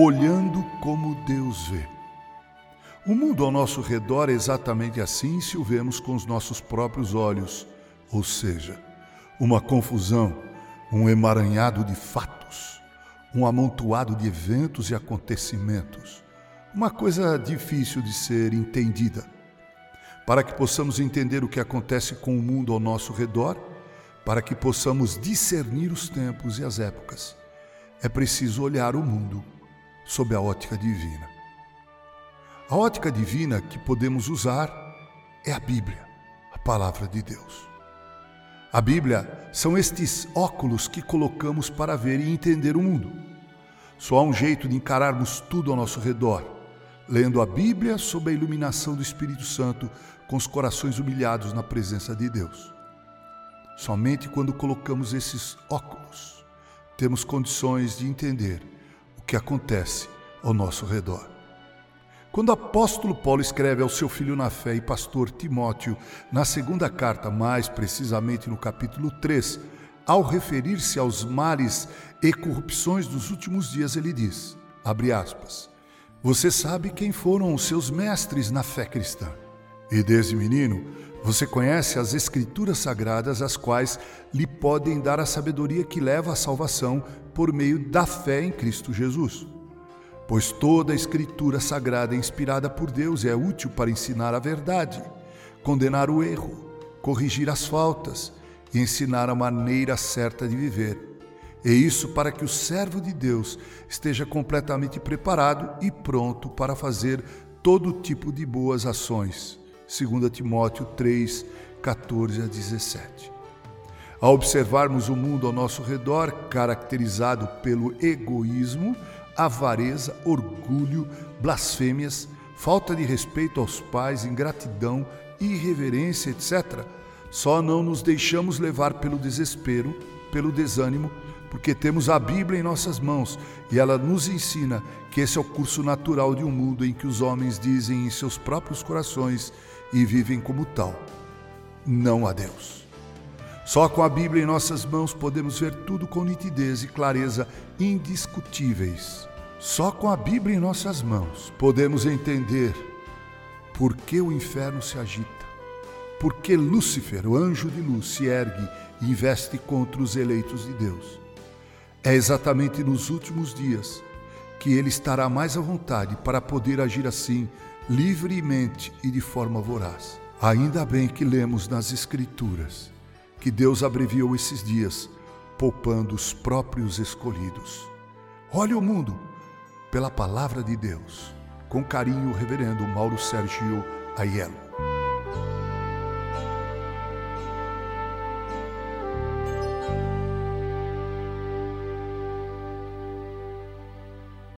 olhando como Deus vê. O mundo ao nosso redor é exatamente assim se o vemos com os nossos próprios olhos, ou seja, uma confusão, um emaranhado de fatos, um amontoado de eventos e acontecimentos, uma coisa difícil de ser entendida. Para que possamos entender o que acontece com o mundo ao nosso redor, para que possamos discernir os tempos e as épocas, é preciso olhar o mundo sob a ótica divina. A ótica divina que podemos usar é a Bíblia, a palavra de Deus. A Bíblia são estes óculos que colocamos para ver e entender o mundo. Só há um jeito de encararmos tudo ao nosso redor, lendo a Bíblia sob a iluminação do Espírito Santo, com os corações humilhados na presença de Deus. Somente quando colocamos esses óculos, temos condições de entender que acontece ao nosso redor. Quando o apóstolo Paulo escreve ao seu filho na fé e pastor Timóteo, na segunda carta, mais precisamente no capítulo 3, ao referir-se aos males e corrupções dos últimos dias, ele diz: abre aspas, você sabe quem foram os seus mestres na fé cristã. E desde menino, você conhece as Escrituras sagradas, as quais lhe podem dar a sabedoria que leva à salvação por meio da fé em Cristo Jesus. Pois toda a Escritura sagrada é inspirada por Deus é útil para ensinar a verdade, condenar o erro, corrigir as faltas e ensinar a maneira certa de viver. E isso para que o servo de Deus esteja completamente preparado e pronto para fazer todo tipo de boas ações 2 Timóteo 3, 14 a 17. Ao observarmos o mundo ao nosso redor, caracterizado pelo egoísmo, avareza, orgulho, blasfêmias, falta de respeito aos pais, ingratidão, irreverência, etc., só não nos deixamos levar pelo desespero, pelo desânimo, porque temos a Bíblia em nossas mãos e ela nos ensina que esse é o curso natural de um mundo em que os homens dizem em seus próprios corações e vivem como tal, não a Deus. Só com a Bíblia em nossas mãos podemos ver tudo com nitidez e clareza indiscutíveis. Só com a Bíblia em nossas mãos podemos entender por que o inferno se agita, por que Lúcifer, o anjo de luz, se ergue e investe contra os eleitos de Deus. É exatamente nos últimos dias que ele estará mais à vontade para poder agir assim livremente e de forma voraz. Ainda bem que lemos nas Escrituras que Deus abreviou esses dias, poupando os próprios escolhidos. Olhe o mundo pela palavra de Deus. Com carinho, Reverendo Mauro Sérgio Aiello.